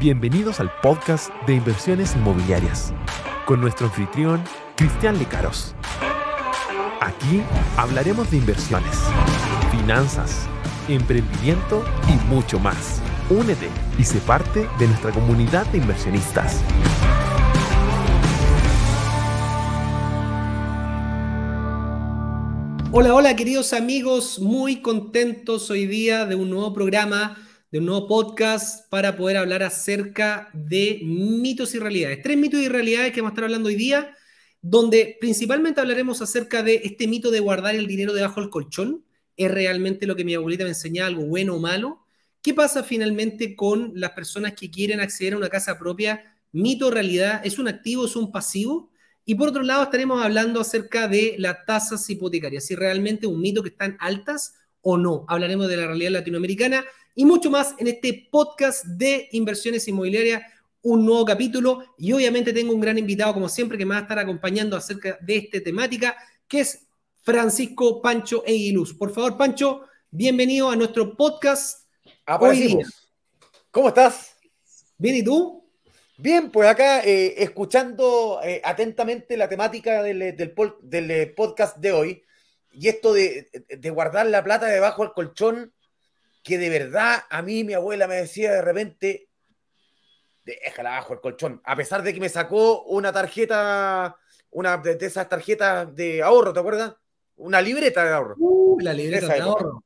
Bienvenidos al podcast de inversiones inmobiliarias con nuestro anfitrión Cristian Lecaros. Aquí hablaremos de inversiones, finanzas, emprendimiento y mucho más. Únete y sé parte de nuestra comunidad de inversionistas. Hola, hola queridos amigos, muy contentos hoy día de un nuevo programa, de un nuevo podcast para poder hablar acerca de mitos y realidades. Tres mitos y realidades que vamos a estar hablando hoy día, donde principalmente hablaremos acerca de este mito de guardar el dinero debajo del colchón. ¿Es realmente lo que mi abuelita me enseñaba, algo bueno o malo? ¿Qué pasa finalmente con las personas que quieren acceder a una casa propia? Mito o realidad, ¿es un activo, es un pasivo? Y por otro lado, estaremos hablando acerca de las tasas hipotecarias, si realmente es un mito que están altas o no. Hablaremos de la realidad latinoamericana y mucho más en este podcast de inversiones inmobiliarias, un nuevo capítulo. Y obviamente tengo un gran invitado, como siempre, que me va a estar acompañando acerca de esta temática, que es Francisco Pancho Eguiluz. Por favor, Pancho, bienvenido a nuestro podcast. Aparecimos. ¿Cómo estás? Bien, ¿y tú? Bien, pues acá eh, escuchando eh, atentamente la temática del, del, eh, podcast de hoy y esto de, guardar la plata debajo del colchón, que de verdad a mí mi abuela me decía de repente, déjala abajo el colchón, a pesar de que me sacó una tarjeta, una de, esas tarjetas de ahorro, ¿te acuerdas? Una libreta de ahorro. Uh, la libreta de ahorro.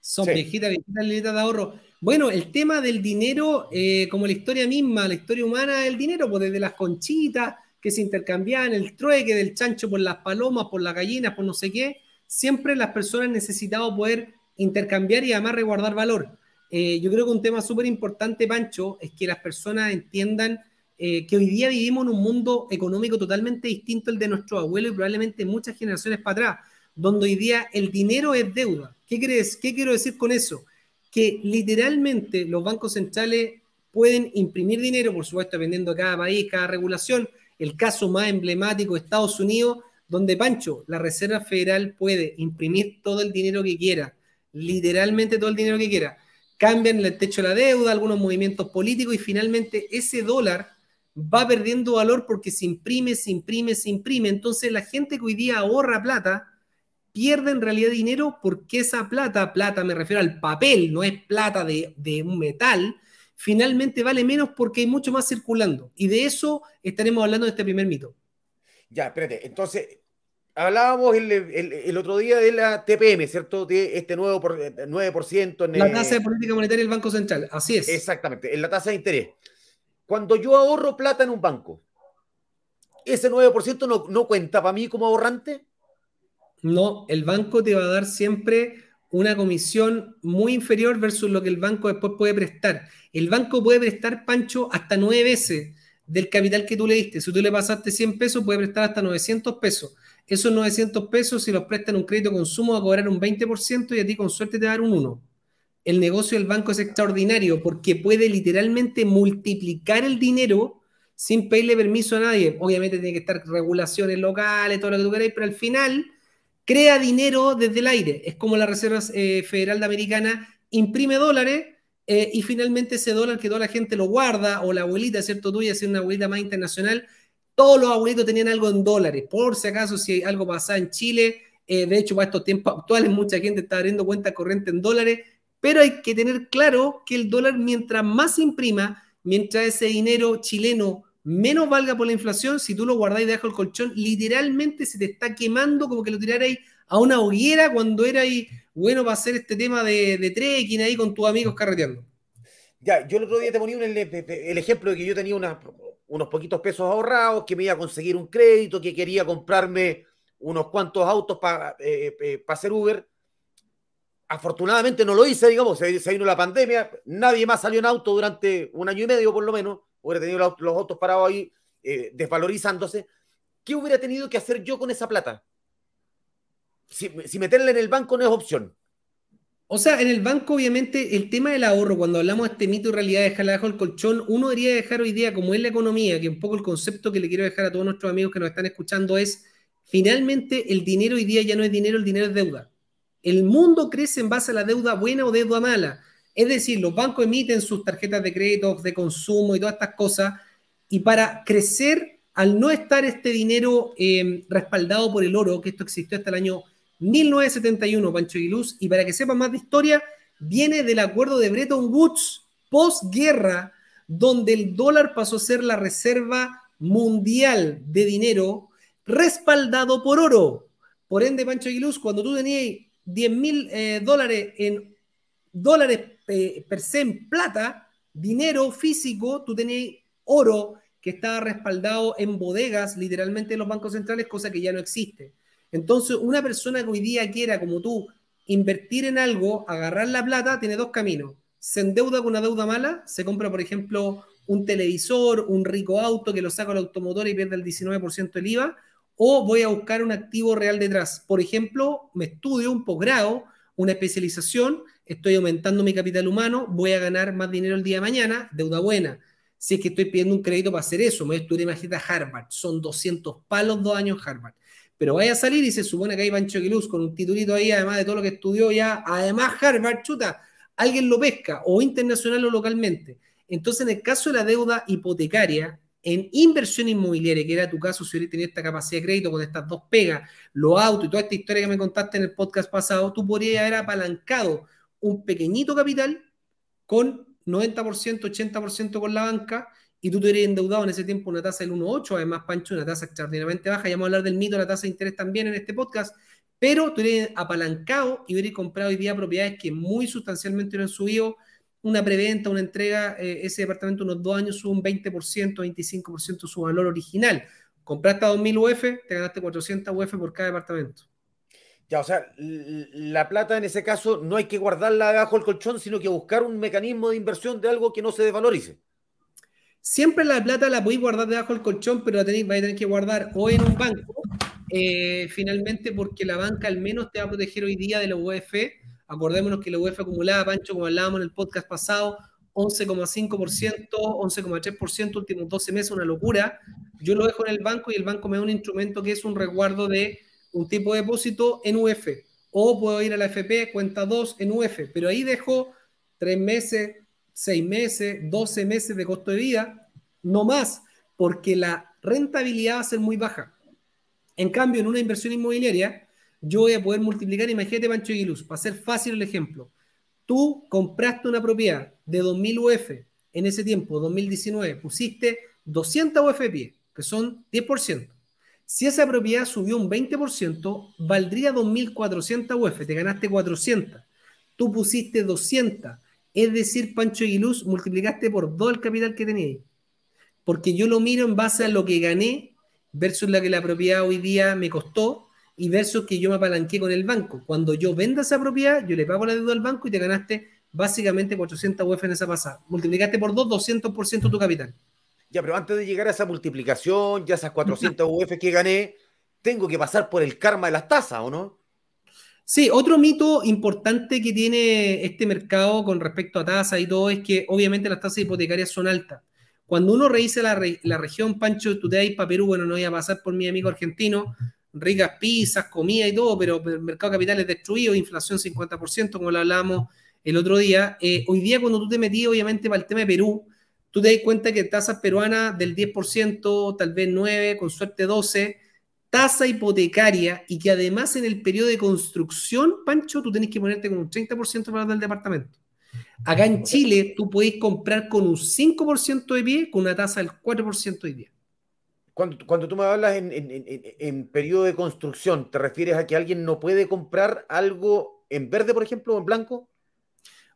Son viejitas, viejitas libretas de ahorro. Bueno, el tema del dinero, eh, como la historia misma, la historia humana del dinero, pues desde las conchitas que se intercambiaban, el trueque del chancho por las palomas, por las gallinas, por no sé qué, siempre las personas necesitaban poder intercambiar y además resguardar valor. Eh, yo creo que un tema súper importante, Pancho, es que las personas entiendan eh, que hoy día vivimos en un mundo económico totalmente distinto al de nuestros abuelos y probablemente muchas generaciones para atrás, donde hoy día el dinero es deuda. ¿Qué crees? ¿Qué quiero decir con eso? que literalmente los bancos centrales pueden imprimir dinero, por supuesto, dependiendo de cada país, cada regulación. El caso más emblemático de Estados Unidos, donde Pancho, la Reserva Federal puede imprimir todo el dinero que quiera, literalmente todo el dinero que quiera. Cambian el techo de la deuda, algunos movimientos políticos y finalmente ese dólar va perdiendo valor porque se imprime, se imprime, se imprime. Entonces la gente que hoy día ahorra plata, pierde en realidad dinero porque esa plata, plata me refiero al papel, no es plata de, un metal, finalmente vale menos porque hay mucho más circulando. Y de eso estaremos hablando en este primer mito. Ya, espérate, entonces, hablábamos el, otro día de la TPM, ¿cierto? De este nuevo por, 9% en La tasa de política monetaria del Banco Central, así es. Exactamente, en la tasa de interés. Cuando yo ahorro plata en un banco, ¿ese 9% no, no cuenta para mí como ahorrante? No, el banco te va a dar siempre una comisión muy inferior versus lo que el banco después puede prestar. El banco puede prestar, Pancho, hasta nueve veces del capital que tú le diste. Si tú le pasaste 100 pesos, puede prestar hasta 900 pesos. Esos 900 pesos, si los prestan un crédito consumo, va a cobrar un 20% y a ti con suerte te va a dar un 1. El negocio del banco es extraordinario porque puede literalmente multiplicar el dinero sin pedirle permiso a nadie. Obviamente tiene que estar regulaciones locales, todo lo que tú queráis, pero al final crea dinero desde el aire. Es como la Reserva eh, Federal de Americana imprime dólares eh, y finalmente ese dólar que toda la gente lo guarda, o la abuelita, ¿cierto? Tuya, si una abuelita más internacional, todos los abuelitos tenían algo en dólares. Por si acaso, si algo pasaba en Chile, eh, de hecho, para estos tiempos actuales, mucha gente está abriendo cuenta corriente en dólares, pero hay que tener claro que el dólar, mientras más imprima, mientras ese dinero chileno menos valga por la inflación, si tú lo guardáis debajo del colchón, literalmente se te está quemando como que lo tirarais a una hoguera cuando era ahí bueno para hacer este tema de, trekking ahí con tus amigos carreteando. Ya, yo el otro día te ponía el, ejemplo de que yo tenía unos poquitos pesos ahorrados, que me iba a conseguir un crédito, que quería comprarme unos cuantos autos para eh, eh, hacer Uber. Afortunadamente no lo hice, digamos, se, vino la pandemia, nadie más salió en auto durante un año y medio por lo menos hubiera tenido los, autos parados ahí eh, desvalorizándose, ¿qué hubiera tenido que hacer yo con esa plata? Si, si meterla en el banco no es opción. O sea, en el banco, obviamente, el tema del ahorro, cuando hablamos de este mito y realidad de dejarla bajo el colchón, uno debería dejar hoy día, como es la economía, que un poco el concepto que le quiero dejar a todos nuestros amigos que nos están escuchando es, finalmente, el dinero hoy día ya no es dinero, el dinero es deuda. El mundo crece en base a la deuda buena o deuda mala Es decir, los bancos emiten sus tarjetas de crédito, de consumo y todas estas cosas, y para crecer, al no estar este dinero eh, respaldado por el oro, que esto existió hasta el año 1971, Pancho Aguiluz, y para que sepa más de historia, viene del acuerdo de Bretton Woods, posguerra, donde el dólar pasó a ser la reserva mundial de dinero respaldado por oro. Por ende, Pancho Aguiluz, cuando tú tenías 10 mil eh, dólares en dólares eh, per se en plata, dinero físico, tú tenías oro que estaba respaldado en bodegas, literalmente en los bancos centrales, cosa que ya no existe. Entonces, una persona que hoy día quiera, como tú, invertir en algo, agarrar la plata, tiene dos caminos. Se endeuda con una deuda mala, se compra, por ejemplo, un televisor, un rico auto que lo saca el automotor y pierde el 19% del IVA, o voy a buscar un activo real detrás. Por ejemplo, me estudio un posgrado, una especialización, estoy aumentando mi capital humano, voy a ganar más dinero el día de mañana, deuda buena. Si es que estoy pidiendo un crédito para hacer eso, me estudié a Harvard, son 200 palos dos años Harvard pero vaya a salir y se supone que hay Pancho Quiluz con un titulito ahí, además de todo lo que estudió ya, además Harvard, chuta, alguien lo pesca, o internacional o localmente. Entonces, en el caso de la deuda hipotecaria, en inversión inmobiliaria, que era tu caso si hubieras tenido esta capacidad de crédito con estas dos pegas, los autos y toda esta historia que me contaste en el podcast pasado, tú podrías haber apalancado un pequeñito capital con 90%, 80% con la banca y tú te hubieras endeudado en ese tiempo una tasa del 1,8, además, Pancho, una tasa extraordinariamente baja. Ya vamos a hablar del mito de la tasa de interés también en este podcast, pero tú hubieras apalancado y hubieras comprado hoy día propiedades que muy sustancialmente hubieran subido. Una preventa, una entrega, eh, ese departamento unos dos años sube un 20%, 25% su valor original. Compraste a 2.000 UF, te ganaste 400 UF por cada departamento. Ya, o sea, la plata en ese caso no hay que guardarla debajo del colchón, sino que buscar un mecanismo de inversión de algo que no se desvalorice. Siempre la plata la podéis guardar debajo del colchón, pero la tenéis, a tener que guardar o en un banco, eh, finalmente, porque la banca al menos te va a proteger hoy día de la UEF. Acordémonos que la UEF acumulada, Pancho, como hablábamos en el podcast pasado, 11,5%, 11,3% últimos 12 meses, una locura. Yo lo dejo en el banco y el banco me da un instrumento que es un resguardo de un tipo de depósito en UF. O puedo ir a la FP, cuenta 2 en UF, pero ahí dejo tres meses, seis meses, 12 meses de costo de vida, no más, porque la rentabilidad va a ser muy baja. En cambio, en una inversión inmobiliaria, yo voy a poder multiplicar, imagínate Pancho Aguiluz, para hacer fácil el ejemplo. Tú compraste una propiedad de 2.000 UF en ese tiempo, 2019, pusiste 200 UF que son 10%. Si esa propiedad subió un 20%, valdría 2.400 UF, te ganaste 400. Tú pusiste 200, es decir, Pancho Aguiluz, multiplicaste por dos el capital que teníais. Porque yo lo miro en base a lo que gané versus la que la propiedad hoy día me costó y versus que yo me apalanqué con el banco. Cuando yo venda esa propiedad, yo le pago la deuda al banco y te ganaste básicamente 400 UF en esa pasada. Multiplicaste por dos 200% tu capital. Ya, pero antes de llegar a esa multiplicación, ya esas 400 UF que gané, tengo que pasar por el karma de las tasas, ¿o no? Sí, otro mito importante que tiene este mercado con respecto a tasas y todo es que obviamente las tasas hipotecarias son altas. Cuando uno revisa la, la región, Pancho, vas para Perú, bueno, no voy a pasar por mi amigo argentino, ricas pizzas, comida y todo, pero el mercado capital es destruido, inflación 50%, como lo hablamos el otro día. Eh, hoy día, cuando tú te metí, obviamente, para el tema de Perú, tú te das cuenta que tasas peruanas del 10%, tal vez 9%, con suerte 12%, tasa hipotecaria y que además en el periodo de construcción, Pancho, tú tenés que ponerte con un 30% para del departamento. Acá en Chile, tú podés comprar con un 5% de pie con una tasa del 4% de pie. Cuando, cuando tú me hablas en, en, periodo de construcción, ¿te refieres a que alguien no puede comprar algo en verde, por ejemplo, o en blanco?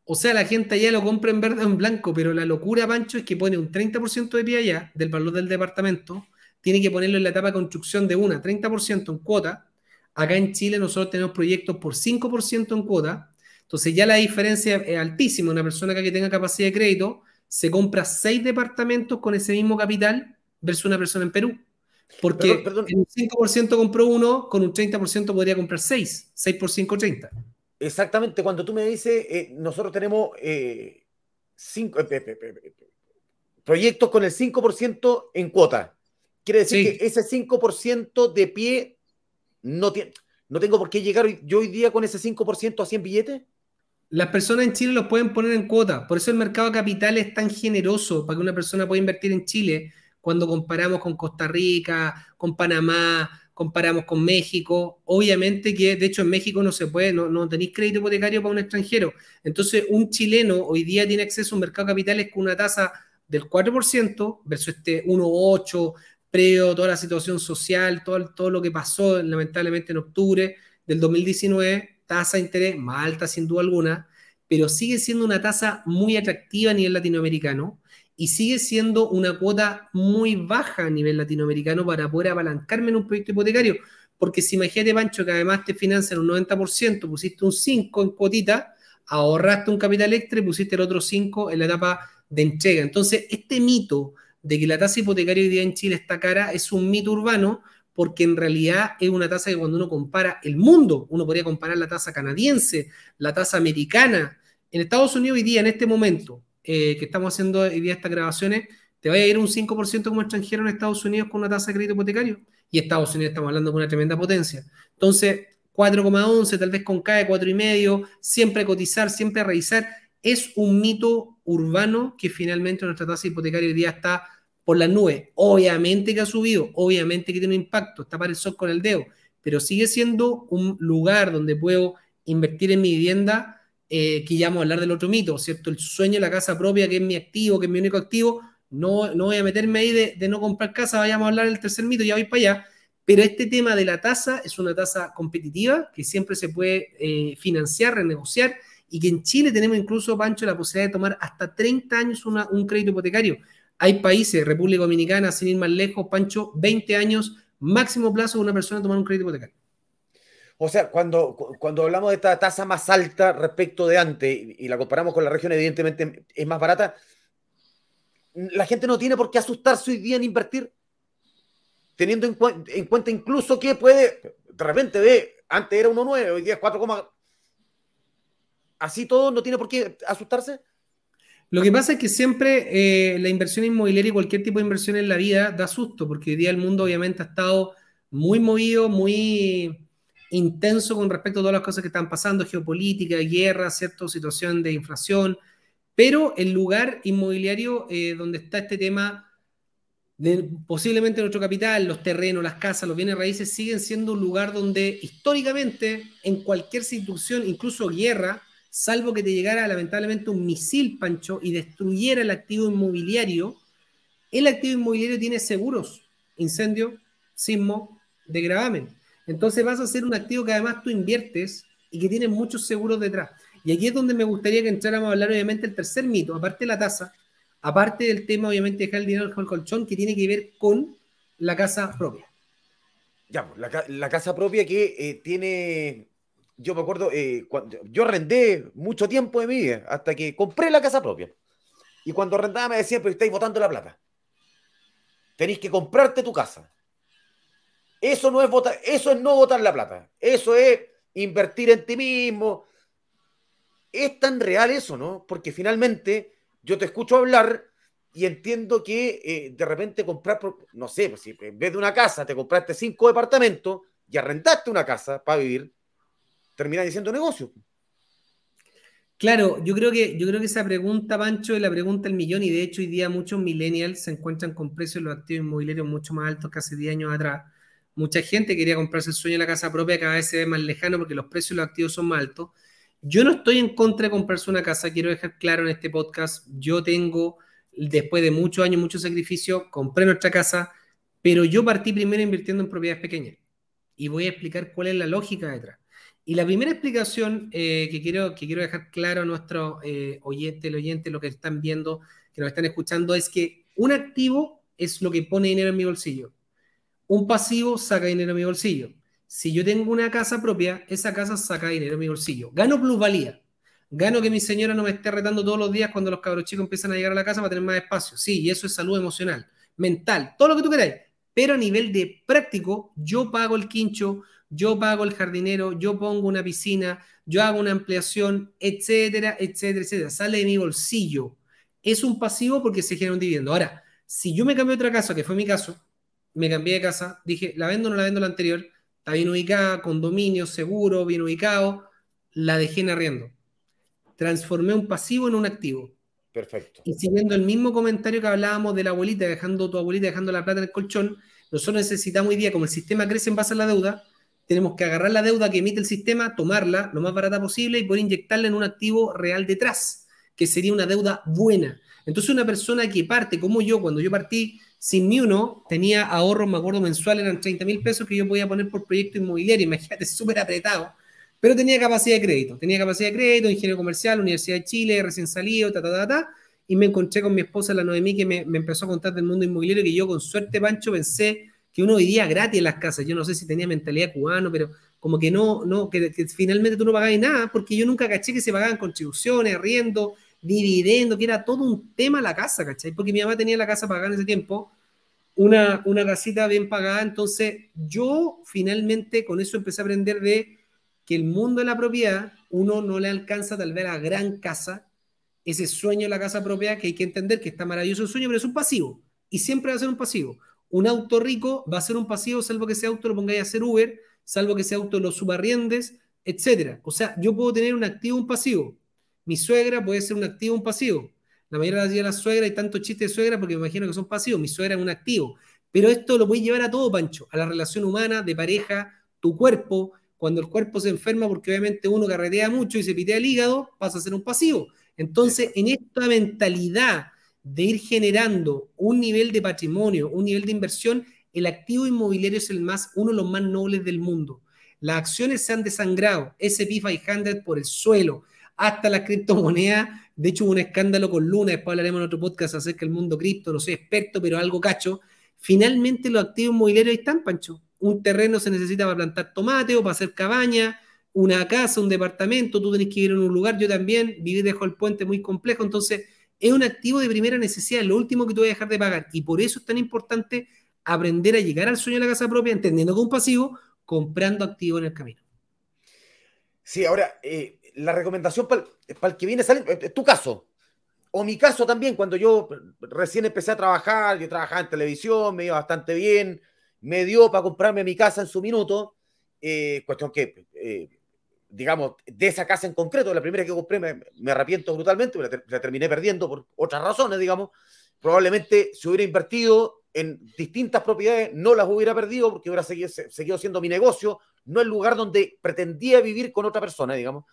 O sea, la gente allá lo compra en verde o en blanco, pero la locura, Pancho, es que pone un 30% de pie allá del valor del departamento tiene que ponerlo en la etapa de construcción de una, 30% en cuota. Acá en Chile nosotros tenemos proyectos por 5% en cuota. Entonces ya la diferencia es altísima. Una persona que tenga capacidad de crédito se compra seis departamentos con ese mismo capital versus una persona en Perú. Porque perdón, en un 5% compró uno, con un 30% podría comprar 6. 6 por 5, 30. Exactamente. Cuando tú me dices, eh, nosotros tenemos eh, cinco, eh, proyectos con el 5% en cuota. Quiere decir que ese 5% de pie no, tiene, no tengo por qué llegar yo hoy día con ese 5% a 100 billetes. Las personas en Chile los pueden poner en cuota. Por eso el mercado de capital es tan generoso para que una persona pueda invertir en Chile cuando comparamos con Costa Rica, con Panamá, comparamos con México. Obviamente que, de hecho, en México no se puede, no, no tenéis crédito hipotecario para un extranjero. Entonces, un chileno hoy día tiene acceso a un mercado de capitales con una tasa del 4% versus este 1,8% previo toda la situación social, todo, todo lo que pasó lamentablemente en octubre del 2019 tasa de interés más alta sin duda alguna, pero sigue siendo una tasa muy atractiva a nivel latinoamericano y sigue siendo una cuota muy baja a nivel latinoamericano para poder apalancarme en un proyecto hipotecario. Porque si imagínate, Pancho, que además te financian un 90%, pusiste un 5 en cuotita, ahorraste un capital extra y pusiste el otro 5 en la etapa de entrega. Entonces, este mito de que la tasa hipotecaria hoy día en Chile está cara es un mito urbano porque en realidad es una tasa que cuando uno compara el mundo, uno podría comparar la tasa canadiense, la tasa americana. En Estados Unidos hoy día, en este momento eh, que estamos haciendo hoy día estas grabaciones, te va a ir un 5% como extranjero en Estados Unidos con una tasa de crédito hipotecario. Y Estados Unidos estamos hablando de una tremenda potencia. Entonces, 4,11, tal vez con CAE 4,5, siempre cotizar, siempre revisar. Es un mito urbano que finalmente nuestra tasa hipotecaria hoy día está por las nubes. Obviamente que ha subido, obviamente que tiene un impacto, está para el sol con el dedo, pero sigue siendo un lugar donde puedo invertir en mi vivienda, eh, que ya vamos a hablar del otro mito, ¿cierto? El sueño de la casa propia, que es mi activo, que es mi único activo, no, no voy a meterme ahí de, no comprar casa, vayamos a hablar del tercer mito, ya voy para allá. Pero este tema de la tasa es una tasa competitiva que siempre se puede eh, financiar, renegociar y que en Chile tenemos incluso, Pancho, la posibilidad de tomar hasta 30 años un crédito hipotecario. Hay países, República Dominicana, sin ir más lejos, Pancho, 20 años, máximo plazo de una persona tomar un crédito hipotecario. O sea, cuando, cuando hablamos de esta tasa más alta respecto de antes y la comparamos con la región, evidentemente es más barata, la gente no tiene por qué asustarse hoy día en invertir, teniendo en, en cuenta incluso que puede, de repente ve, antes era 1,9, hoy día es 4, así todo no tiene por qué asustarse. Lo que pasa es que siempre eh, la inversión inmobiliaria y cualquier tipo de inversión en la vida da susto, porque hoy día el mundo obviamente ha estado muy movido, muy intenso con respecto a todas las cosas que están pasando, geopolítica, guerra, cierta situación de inflación, pero el lugar inmobiliario eh, donde está este tema de posiblemente nuestro capital, los terrenos, las casas, los bienes raíces, siguen siendo un lugar donde históricamente en cualquier situación, incluso guerra, salvo que te llegara lamentablemente un misil, Pancho, y destruyera el activo inmobiliario, el activo inmobiliario tiene seguros, incendio, sismo, de gravamen. Entonces vas a ser un activo que además tú inviertes y que tiene muchos seguros detrás. Y aquí es donde me gustaría que entráramos a hablar obviamente el tercer mito, aparte de la tasa, aparte del tema obviamente de dejar el dinero el colchón, que tiene que ver con la casa propia. Ya, pues, la, casa propia que eh, tiene yo me acuerdo, eh, cuando, yo arrendé mucho tiempo de mi vida, hasta que compré la casa propia. Y cuando arrendaba me decían, pero estáis botando la plata. Tenéis que comprarte tu casa. Eso no es votar, eso es no votar la plata. Eso es invertir en ti mismo. Es tan real eso, ¿no? Porque finalmente yo te escucho hablar y entiendo que eh, de repente comprar, no sé, pues si en vez de una casa te compraste cinco departamentos y arrendaste una casa para vivir, termina diciendo negocio. Claro, yo creo que yo creo que esa pregunta, Pancho, es la pregunta del millón, y de hecho hoy día muchos millennials se encuentran con precios de los activos inmobiliarios mucho más altos que hace 10 años atrás. Mucha gente quería comprarse el sueño de la casa propia, cada vez se ve más lejano porque los precios de los activos son más altos. Yo no estoy en contra de comprarse una casa, quiero dejar claro en este podcast, yo tengo, después de muchos años, mucho sacrificio, compré nuestra casa, pero yo partí primero invirtiendo en propiedades pequeñas. Y voy a explicar cuál es la lógica detrás. Y la primera explicación eh, que, quiero, que quiero dejar claro a nuestro eh, oyente, lo que están viendo, que nos están escuchando, es que un activo es lo que pone dinero en mi bolsillo. Un pasivo saca dinero en mi bolsillo. Si yo tengo una casa propia, esa casa saca dinero en mi bolsillo. Gano plusvalía. Gano que mi señora no me esté retando todos los días cuando los cabros chicos empiezan a llegar a la casa para tener más espacio. Sí, y eso es salud emocional, mental, todo lo que tú queráis. Pero a nivel de práctico, yo pago el quincho, yo pago el jardinero, yo pongo una piscina, yo hago una ampliación, etcétera, etcétera, etcétera. Sale de mi bolsillo. Es un pasivo porque se genera un dividendo. Ahora, si yo me cambio a otra casa, que fue mi caso, me cambié de casa, dije, la vendo o no la vendo la anterior, está bien ubicada, condominio, seguro, bien ubicado, la dejé en arriendo. transformé un pasivo en un activo. Perfecto. Y siguiendo el mismo comentario que hablábamos de la abuelita, dejando tu abuelita, dejando la plata en el colchón, nosotros necesitamos hoy día, como el sistema crece en base a la deuda, tenemos que agarrar la deuda que emite el sistema, tomarla lo más barata posible y poder inyectarla en un activo real detrás, que sería una deuda buena. Entonces una persona que parte, como yo, cuando yo partí sin ni uno, tenía ahorros, me acuerdo, mensual, eran 30 mil pesos que yo podía poner por proyecto inmobiliario, imagínate, súper apretado, pero tenía capacidad de crédito, tenía capacidad de crédito, ingeniero comercial, Universidad de Chile, recién salido, ta, ta, ta, ta, y me encontré con mi esposa, la Noemí, que me, me empezó a contar del mundo inmobiliario, que yo con suerte, Pancho, pensé que uno vivía gratis en las casas. Yo no sé si tenía mentalidad cubano, pero como que no, no, que, finalmente tú no pagabas nada, porque yo nunca caché que se pagaban contribuciones, riendo, dividendo, que era todo un tema la casa, ¿cachai? Porque mi mamá tenía la casa pagada en ese tiempo, una, una casita bien pagada, entonces yo finalmente con eso empecé a aprender de que el mundo de la propiedad, uno no le alcanza tal vez a la gran casa, ese sueño de la casa propia, que hay que entender que está maravilloso el sueño, pero es un pasivo, y siempre va a ser un pasivo. Un auto rico va a ser un pasivo, salvo que ese auto lo pongáis a hacer Uber, salvo que ese auto lo subarriendes, etcétera. O sea, yo puedo tener un activo, un pasivo. Mi suegra puede ser un activo, un pasivo. La mayoría de las suegras hay tantos chistes de suegra porque me imagino que son pasivos. Mi suegra es un activo. Pero esto lo puedes llevar a todo, Pancho, a la relación humana, de pareja, tu cuerpo. Cuando el cuerpo se enferma, porque obviamente uno carretea mucho y se pitea el hígado, pasa a ser un pasivo. Entonces, en esta mentalidad de ir generando un nivel de patrimonio, un nivel de inversión, el activo inmobiliario es el más, uno de los más nobles del mundo. Las acciones se han desangrado, SP 500 por el suelo, hasta las criptomonedas. De hecho, hubo un escándalo con Luna, después hablaremos en otro podcast acerca del mundo cripto, no soy experto, pero algo cacho. Finalmente los activos inmobiliarios están, Pancho. Un terreno se necesita para plantar tomate o para hacer cabaña, una casa, un departamento, tú tenés que ir en un lugar, yo también, vivir dejo el puente muy complejo, entonces es un activo de primera necesidad, lo último que tú vas a dejar de pagar. Y por eso es tan importante aprender a llegar al sueño de la casa propia, entendiendo que un pasivo, comprando activo en el camino. Sí, ahora, eh, la recomendación para el, que viene saliendo, eh, tu caso, o mi caso también, cuando yo recién empecé a trabajar, yo trabajaba en televisión, me iba bastante bien, me dio para comprarme mi casa en su minuto, eh, cuestión que digamos, de esa casa en concreto, la primera que compré, me, arrepiento brutalmente, la, terminé perdiendo por otras razones, digamos. Probablemente si hubiera invertido en distintas propiedades, no las hubiera perdido porque hubiera seguido, seguido siendo mi negocio, no el lugar donde pretendía vivir con otra persona, digamos.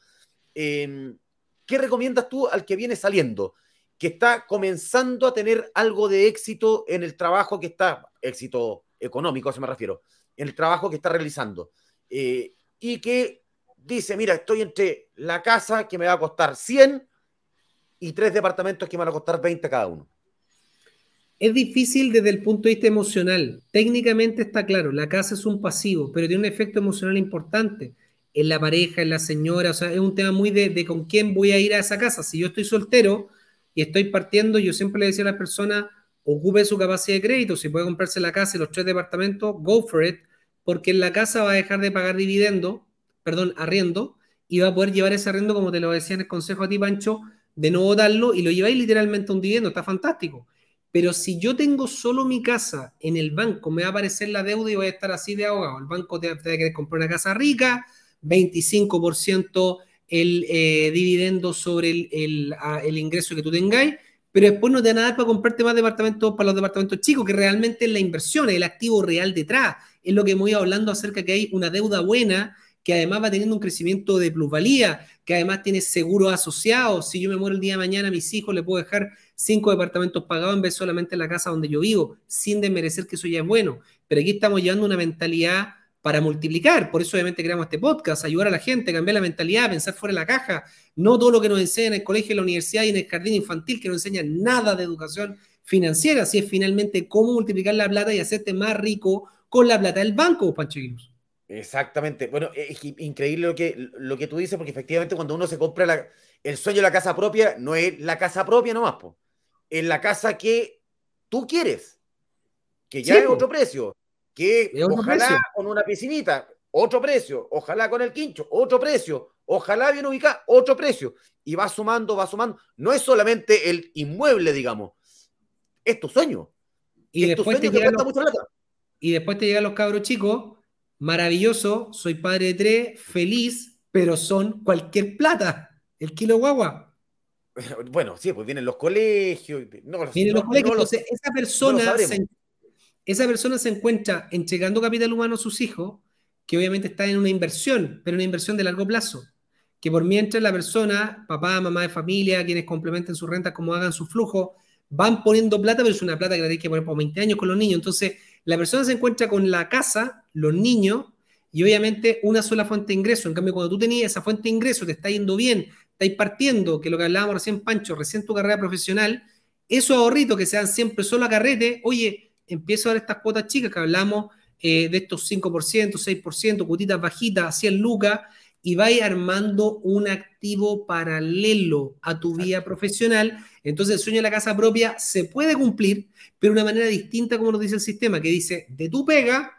Em, ¿Qué recomiendas tú al que viene saliendo? Que está comenzando a tener algo de éxito en el trabajo que está, éxito económico, a me refiero, en el trabajo que está realizando. Eh, y que dice, mira, estoy entre la casa que me va a costar 100 y tres departamentos que me van a costar 20 cada uno. Es difícil desde el punto de vista emocional. Técnicamente está claro, la casa es un pasivo, pero tiene un efecto emocional importante en la pareja, en la señora. O sea, es un tema muy de, con quién voy a ir a esa casa. Si yo estoy soltero y estoy partiendo, yo siempre le decía a la persona, ocupe su capacidad de crédito. Si puede comprarse la casa y los tres departamentos, go for it, porque en la casa va a dejar de pagar dividendo perdón, arriendo, y va a poder llevar ese arriendo, como te lo decía en el consejo a ti, Pancho, de no votarlo y lo lleváis literalmente a un dividendo, está fantástico. Pero si yo tengo solo mi casa en el banco, me va a aparecer la deuda y voy a estar así de ahogado. El banco te, va a querer comprar una casa rica, 25% el eh, dividendo sobre el, el, ingreso que tú tengáis, pero después no te van a dar para comprarte más departamentos para los departamentos chicos, que realmente es la inversión, es el activo real detrás. Es lo que voy hablando acerca que hay una deuda buena que además va teniendo un crecimiento de plusvalía, que además tiene seguros asociados. Si yo me muero el día de mañana, a mis hijos les puedo dejar cinco departamentos pagados en vez solamente en la casa donde yo vivo, sin desmerecer que eso ya es bueno. Pero aquí estamos llevando una mentalidad para multiplicar. Por eso obviamente creamos este podcast, ayudar a la gente, cambiar la mentalidad, pensar fuera de la caja. No todo lo que nos enseñan en el colegio, en la universidad y en el jardín infantil, que no enseñan nada de educación financiera, si es finalmente cómo multiplicar la plata y hacerte más rico con la plata del banco, Pancho Exactamente. Bueno, es increíble lo que, lo que tú dices, porque efectivamente cuando uno se compra el sueño de la casa propia, no es la casa propia nomás, po. es la casa que tú quieres, que ya es otro precio, que ojalá con una piscinita, otro precio, ojalá con el quincho, otro precio, ojalá bien ubicado, otro precio, y va sumando, va sumando. No es solamente el inmueble, digamos, es tu sueño. Y después te Y después te llegan los cabros chicos maravilloso, soy padre de tres, feliz, pero son cualquier plata. el kilo guagua. Bueno, sí, pues vienen los colegios. No, vienen los colegios. Entonces, esa persona, se, esa persona se encuentra entregando capital humano a sus hijos, que obviamente está en una inversión, pero una inversión de largo plazo. Que por mientras la persona, papá, mamá de familia, quienes complementen su renta, como hagan su flujo, van poniendo plata, pero es una plata que la tiene que poner por 20 años con los niños. Entonces, la persona se encuentra con la casa, los niños, y obviamente una sola fuente de ingreso. En cambio, cuando tú tenías esa fuente de ingreso, te está yendo bien, estáis partiendo, que lo que hablábamos recién, Pancho, recién tu carrera profesional, esos ahorritos que sean siempre solo a carrete, oye, empiezo a dar estas cuotas chicas que hablamos eh, de estos 5%, 6%, cuotitas bajitas, 100 lucas, y vais armando un activo paralelo a tu vida profesional. Entonces el sueño de la casa propia se puede cumplir, pero de una manera distinta como nos dice el sistema, que dice, de tu pega,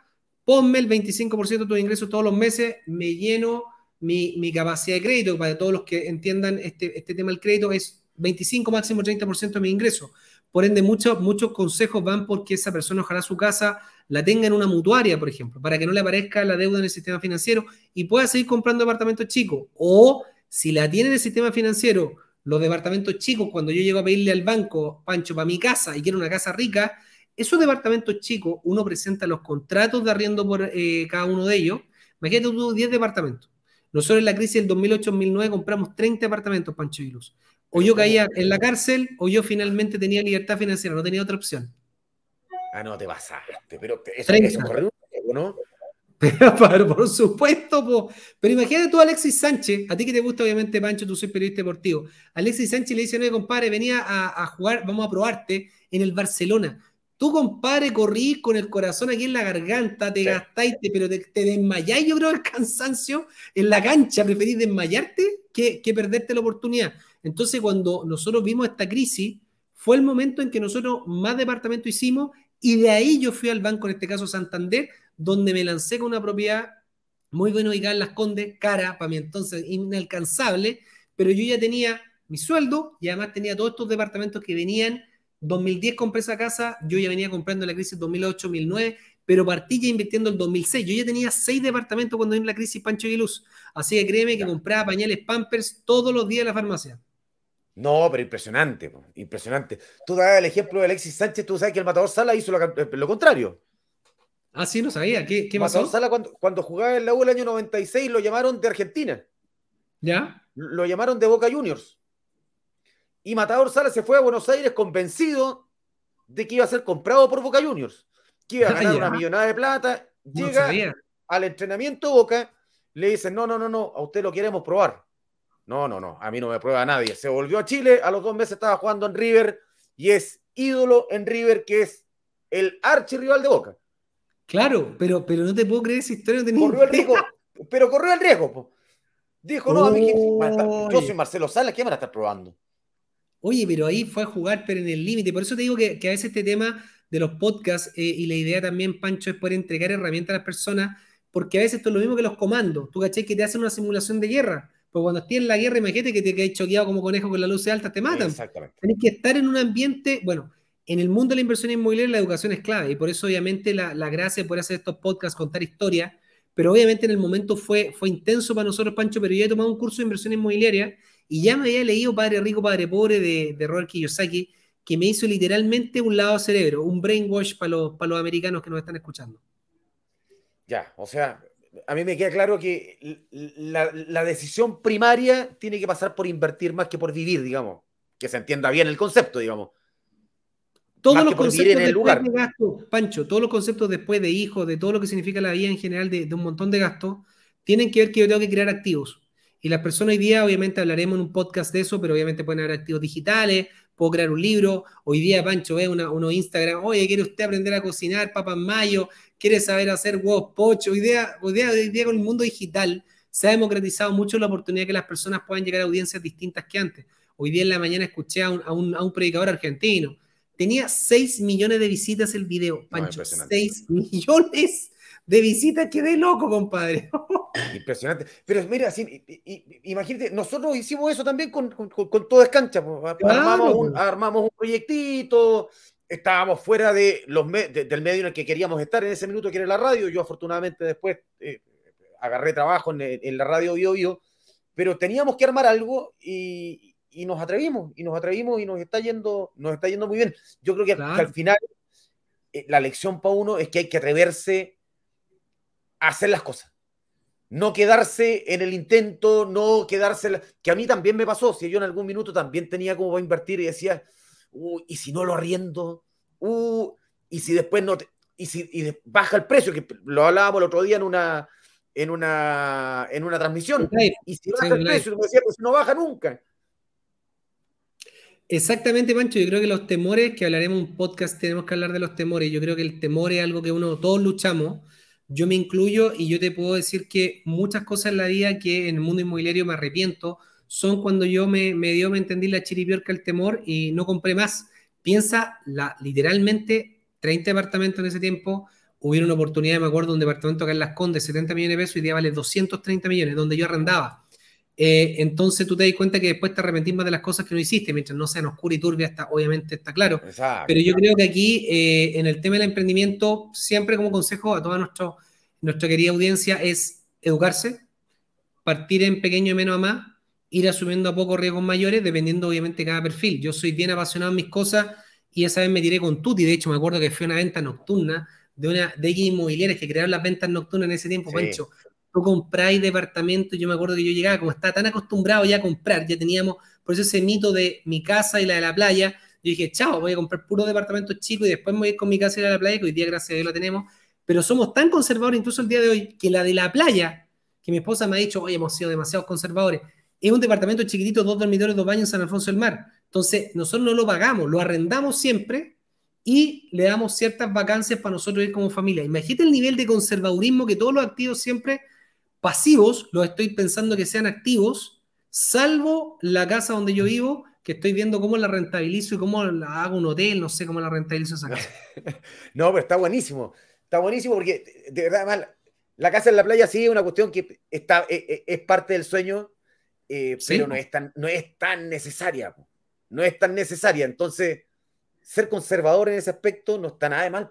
ponme el 25% de tus ingresos todos los meses, me lleno mi, capacidad de crédito, para todos los que entiendan este, este tema del crédito, es 25, máximo 30% de mi ingreso. Por ende, muchos, muchos consejos van porque esa persona ojalá su casa la tenga en una mutuaria, por ejemplo, para que no le aparezca la deuda en el sistema financiero y pueda seguir comprando departamentos chicos. O si la tiene en el sistema financiero, los departamentos chicos, cuando yo llego a pedirle al banco, Pancho, para mi casa y quiero una casa rica, esos departamentos chicos, uno presenta los contratos de arriendo por eh, cada uno de ellos. Imagínate tú 10 departamentos. Nosotros en la crisis del 2008-2009 compramos 30 departamentos, Pancho y Luz. O yo caía en la cárcel o yo finalmente tenía libertad financiera, no tenía otra opción. Ah, no, te pasaste, pero eso, es corrió ¿no? Pero, por supuesto, pero imagínate tú Alexis Sánchez, a ti que te gusta obviamente Pancho, tú soy periodista deportivo. Alexis Sánchez le dice, no, compadre, venía a, a jugar, vamos a probarte en el Barcelona. Tú, compadre, corrís con el corazón aquí en la garganta, te gastáis, pero te, desmayáis, yo creo, el cansancio en la cancha. Preferís desmayarte que, que perderte la oportunidad. Entonces, cuando nosotros vimos esta crisis, fue el momento en que nosotros más departamento hicimos y de ahí yo fui al banco, en este caso Santander, donde me lancé con una propiedad muy buena ubicada en Las Condes, cara, para mí entonces inalcanzable, pero yo ya tenía mi sueldo y además tenía todos estos departamentos que venían 2010 compré esa casa, yo ya venía comprando en la crisis 2008-2009, pero partí ya invirtiendo en 2006. Yo ya tenía seis departamentos cuando vino la crisis Pancho y Luz. Así que créeme que compraba pañales Pampers todos los días en la farmacia. No, pero impresionante, impresionante. Tú das el ejemplo de Alexis Sánchez, tú sabes que el Matador Sala hizo lo, eh, contrario. Ah, sí, no sabía. ¿Qué, qué Matador Sala cuando, cuando jugaba en la U el año 96 lo llamaron de Argentina. ¿Ya? Lo llamaron de Boca Juniors. Y Matador Sala se fue a Buenos Aires convencido de que iba a ser comprado por Boca Juniors, que iba a ganar una millonada de plata. Llega al entrenamiento Boca, le dicen, no, no, no, no, a usted lo queremos probar. No, no, no, a mí no me prueba nadie. Se volvió a Chile, a los dos meses estaba jugando en River y es ídolo en River, que es el archirrival de Boca. Claro, pero, pero no te puedo creer esa historia. No corrió el riesgo, pero corrió el riesgo. Dijo, no, a mí, yo soy Marcelo Salas, ¿qué van a estar probando? Oye, pero ahí fue a jugar, pero en el límite. Por eso te digo que, a veces este tema de los podcasts eh, y la idea también, Pancho, es poder entregar herramientas a las personas, porque a veces esto es lo mismo que los comandos. Tú caché que te hacen una simulación de guerra. Porque cuando estés en la guerra, imagínate que te quedas choqueado como conejo con la luz alta, te matan. Exactamente. Tienes que estar en un ambiente, bueno, en el mundo de la inversión inmobiliaria la educación es clave y por eso obviamente la, la gracia de poder hacer estos podcasts, contar historias, pero obviamente en el momento fue, fue intenso para nosotros, Pancho, pero yo he tomado un curso de inversión inmobiliaria y ya me había leído Padre Rico, Padre Pobre de, de Robert Kiyosaki, que me hizo literalmente un lado cerebro, un brainwash para los, para los americanos que nos están escuchando. Ya, o sea, a mí me queda claro que la, decisión primaria tiene que pasar por invertir más que por vivir, digamos. Que se entienda bien el concepto, digamos. Todos los conceptos en el lugar. de gasto, Pancho, todos los conceptos después de hijos, de todo lo que significa la vida en general, de, de un montón de gastos, tienen que ver que yo tengo que crear activos. Y las personas hoy día, obviamente, hablaremos en un podcast de eso, pero obviamente pueden haber activos digitales, puedo crear un libro. Hoy día, Pancho, ve una, uno Instagram, oye, ¿quiere usted aprender a cocinar papas mayo? ¿Quiere saber hacer huevos pocho? Hoy día, hoy día, hoy día con el mundo digital se ha democratizado mucho la oportunidad de que las personas puedan llegar a audiencias distintas que antes. Hoy día en la mañana escuché a un, a un, a un predicador argentino. Tenía 6 millones de visitas el video, Pancho. 6 millones de visitas, quedé loco, compadre. Impresionante. Pero mira, imagínate, nosotros hicimos eso también con, con, con, todo escancha. Armamos, un, armamos, un, proyectito, estábamos fuera de los del medio en el que queríamos estar en ese minuto, que era la radio. Yo afortunadamente después eh, agarré trabajo en, la radio Bio, Bio pero teníamos que armar algo y, y, nos atrevimos, y nos atrevimos y nos está yendo, nos está yendo muy bien. Yo creo que, al final eh, la lección para uno es que hay que atreverse a hacer las cosas. No quedarse en el intento, no quedarse. Que a mí también me pasó. Si yo en algún minuto también tenía como a invertir y decía, ¿y si no lo arriendo? Uh, ¿Y si después no.? y si baja el precio, que lo hablábamos el otro día en una, en una, en una transmisión. Y si baja el precio, me decía, pues no baja nunca. Exactamente, Pancho. Yo creo que los temores, que hablaremos en un podcast, tenemos que hablar de los temores. Yo creo que el temor es algo que uno, todos luchamos. Yo me incluyo y yo te puedo decir que muchas cosas en la vida que en el mundo inmobiliario me arrepiento son cuando yo me, me dio, me entendí la chiripiorca, el temor y no compré más. Piensa la, literalmente 30 departamentos en ese tiempo. Hubiera una oportunidad, me acuerdo, un departamento acá en Las Condes, 70 millones de pesos, y día vale 230 millones, donde yo arrendaba. Eh, entonces tú te das cuenta que después te arrepentís más de las cosas que no hiciste, mientras no sean oscura y turbia, está, obviamente está claro. Pero yo creo que aquí, eh, en el tema del emprendimiento, siempre como consejo a toda nuestro, nuestra querida audiencia es educarse, partir en pequeño y menos a más, ir asumiendo a poco riesgos mayores, dependiendo obviamente de cada perfil. Yo soy bien apasionado en mis cosas y esa vez me tiré con Tuti, de hecho me acuerdo que fue una venta nocturna de una de inmobiliarias que crearon las ventas nocturnas en ese tiempo, Pancho. Tú compráis departamento, yo me acuerdo que yo llegaba, como estaba tan acostumbrado ya a comprar, ya teníamos, por eso ese mito de mi casa y la de la playa, yo dije, chao, voy a comprar puros departamentos chicos y después me voy a ir con mi casa y la de la playa, que hoy día gracias a Dios la tenemos, pero somos tan conservadores incluso el día de hoy, que la de la playa, que mi esposa me ha dicho, oye, hemos sido demasiados conservadores, es un departamento chiquitito, dos dormitorios, dos baños en San Alfonso del Mar. Entonces, nosotros no lo pagamos, lo arrendamos siempre y le damos ciertas vacancias para nosotros ir como familia. Imagínate el nivel de conservadurismo que todos los activos siempre pasivos, los estoy pensando que sean activos, salvo la casa donde yo vivo, que estoy viendo cómo la rentabilizo y cómo la hago un hotel, no sé cómo la rentabilizo esa casa. no, pero está buenísimo. Está buenísimo porque, de verdad, la casa en la playa sí es una cuestión que está, e, e, es, parte del sueño, eh, pero no es, tan, no es tan necesaria. No es tan necesaria. Entonces, ser conservador en ese aspecto no está nada de mal.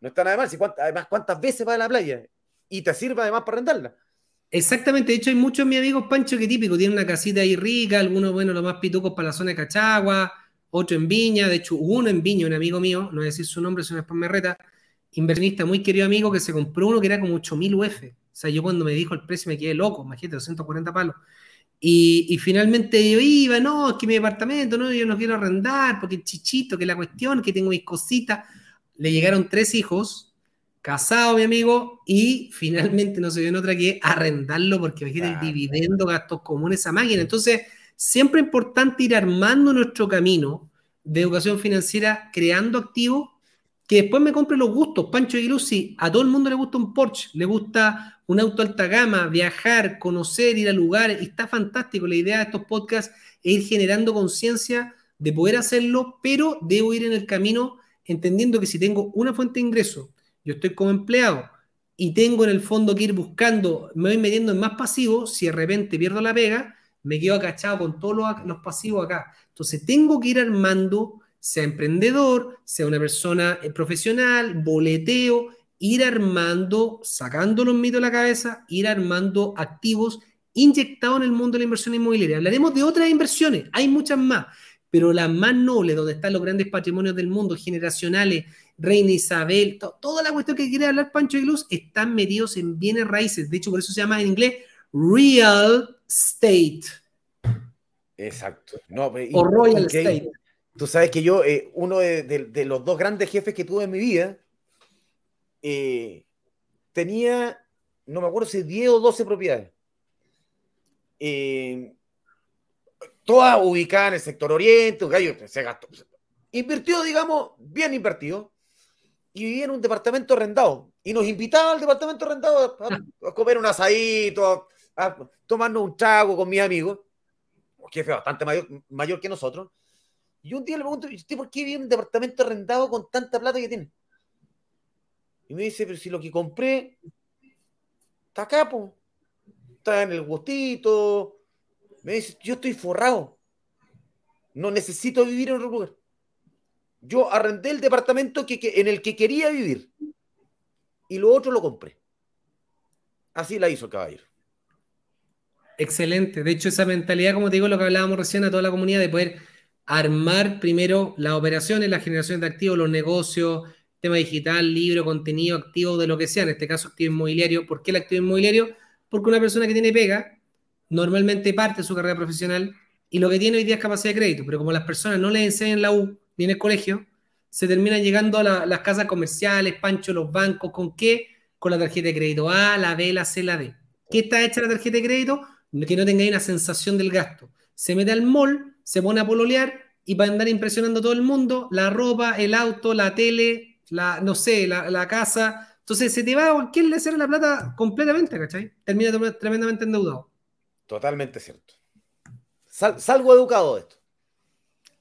No está nada de mal. Si además, ¿cuántas veces va a la playa? Y te sirve además para rentarla. Exactamente, de hecho hay muchos de mis amigos Pancho que típico, tienen una casita ahí rica, algunos, bueno, los más pitucos para la zona de Cachagua, otro en Viña, de hecho uno en Viña, un amigo mío, no voy a decir su nombre, si no después me reta, inversionista muy querido amigo que se compró uno que era como 8000 UF. O sea, yo cuando me dijo el precio me quedé loco, imagínate, 240 palos. Y, y, finalmente yo iba, no, es que mi departamento, no, yo no quiero arrendar, porque el chichito, que la cuestión, que tengo mis cositas. Le llegaron tres hijos, casado, mi amigo, y finalmente no se dio en otra que arrendarlo porque imagínate el dividendo, gastos comunes, esa máquina. Entonces, siempre es importante ir armando nuestro camino de educación financiera, creando activos que después me compre los gustos. Pancho y Lucy, a todo el mundo le gusta un Porsche, le gusta un auto alta gama, viajar, conocer, ir a lugares, está fantástico. La idea de estos podcasts es ir generando conciencia de poder hacerlo, pero debo ir en el camino entendiendo que si tengo una fuente de ingreso, yo estoy como empleado y tengo en el fondo que ir buscando, me voy metiendo en más pasivos, si de repente pierdo la pega, me quedo acachado con todos los, pasivos acá. Entonces tengo que ir armando, sea emprendedor, sea una persona eh, profesional, boleteo, ir armando, sacando los mitos de la cabeza, ir armando activos inyectados en el mundo de la inversión inmobiliaria. Hablaremos de otras inversiones, hay muchas más, pero las más nobles, donde están los grandes patrimonios del mundo, generacionales, Reina Isabel, toda la cuestión que quiere hablar Pancho y Luz están metidos en bienes raíces. De hecho, por eso se llama en inglés real estate. Exacto. No, o royal estate. Tú sabes que yo, eh, uno de, los dos grandes jefes que tuve en mi vida, eh, tenía, no me acuerdo si 10 o 12 propiedades. Eh, todas ubicadas en el sector oriente, se gastó. Invirtió, digamos, bien invertido y vivía en un departamento arrendado. Y nos invitaba al departamento arrendado a, comer un asadito, a, tomarnos un trago con mis amigos, un jefe bastante mayor, que nosotros. Y un día le pregunto, ¿por qué vive en un departamento arrendado con tanta plata que tiene? Y me dice, pero si lo que compré está acá, está en el gustito. Me dice, yo estoy forrado. No necesito vivir en otro lugar yo arrendé el departamento que, en el que quería vivir y lo otro lo compré. Así la hizo el caballero. Excelente. De hecho, esa mentalidad, como te digo, lo que hablábamos recién a toda la comunidad, de poder armar primero las operaciones, la generación de activos, los negocios, tema digital, libro, contenido, activo, de lo que sea, en este caso activo inmobiliario. ¿Por qué el activo inmobiliario? Porque una persona que tiene pega normalmente parte de su carrera profesional y lo que tiene hoy día es capacidad de crédito, pero como las personas no le enseñan en la U ni en el colegio, se terminan llegando a las casas comerciales, Pancho, los bancos, ¿con qué? Con la tarjeta de crédito A, la B, la C, la D. ¿Qué está hecha la tarjeta de crédito? Que no tengáis una sensación del gasto. Se mete al mall, se pone a pololear y va a andar impresionando a todo el mundo, la ropa, el auto, la tele, la, no sé, la, casa. Entonces se te va a cualquier le la plata completamente, ¿cachai? Termina tremendamente endeudado. Totalmente cierto. salgo educado de esto.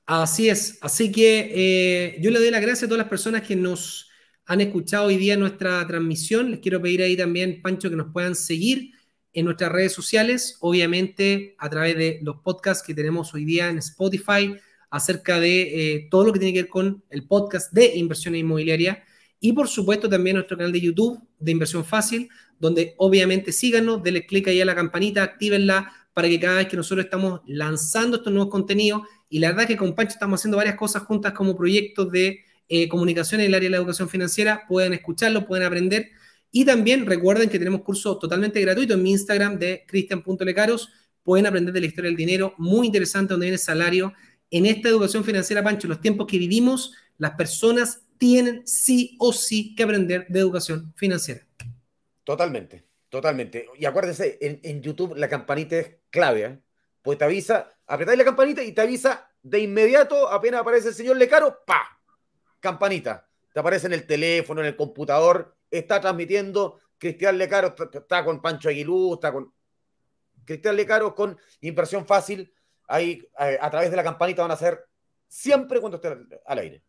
Así es. Así que eh, yo le doy las gracias a todas las personas que nos han escuchado hoy día nuestra transmisión. Les quiero pedir ahí también, Pancho, que nos puedan seguir en nuestras redes sociales, obviamente a través de los podcasts que tenemos hoy día en Spotify, acerca de eh, todo lo que tiene que ver con el podcast de inversión inmobiliaria y por supuesto también nuestro canal de YouTube de Inversión Fácil, donde obviamente síganos, denle clic ahí a la campanita, actívenla para que cada vez que nosotros estamos lanzando estos nuevos contenidos, y la verdad que con Pancho estamos haciendo varias cosas juntas como proyectos de eh, comunicación en el área de la educación financiera, pueden escucharlo, pueden aprender. Y también recuerden que tenemos cursos totalmente gratuitos en mi Instagram de cristian.lecaros. Pueden aprender de la historia del dinero, muy interesante, donde viene el salario, en esta educación financiera, Pancho, en los tiempos que vivimos, las personas tienen sí o sí que aprender de educación financiera. Totalmente, totalmente. Y acuérdense, en, YouTube la campanita es clave, ¿eh? pues te avisa, apretáis la campanita y te avisa de inmediato, apenas aparece el señor Lecaro, ¡pa! Campanita. Te aparece en el teléfono, en el computador, está transmitiendo. Cristian Lecaro está con Pancho Aguilú, está con Cristian Lecaro con Inversión Fácil ahí a, través de la campanita van a ser siempre cuando esté al aire.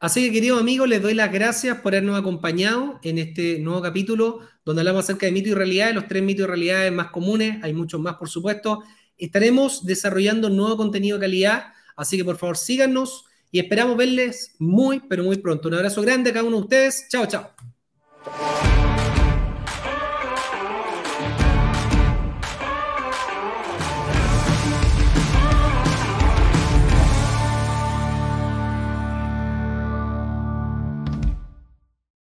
Así que, queridos amigos, les doy las gracias por habernos acompañado en este nuevo capítulo donde hablamos acerca de mito y realidad, los tres mitos y realidades más comunes. Hay muchos más, por supuesto. Estaremos desarrollando nuevo contenido de calidad, así que por favor síganos y esperamos verles muy, pero muy pronto. Un abrazo grande a cada uno de ustedes. Chao, chao.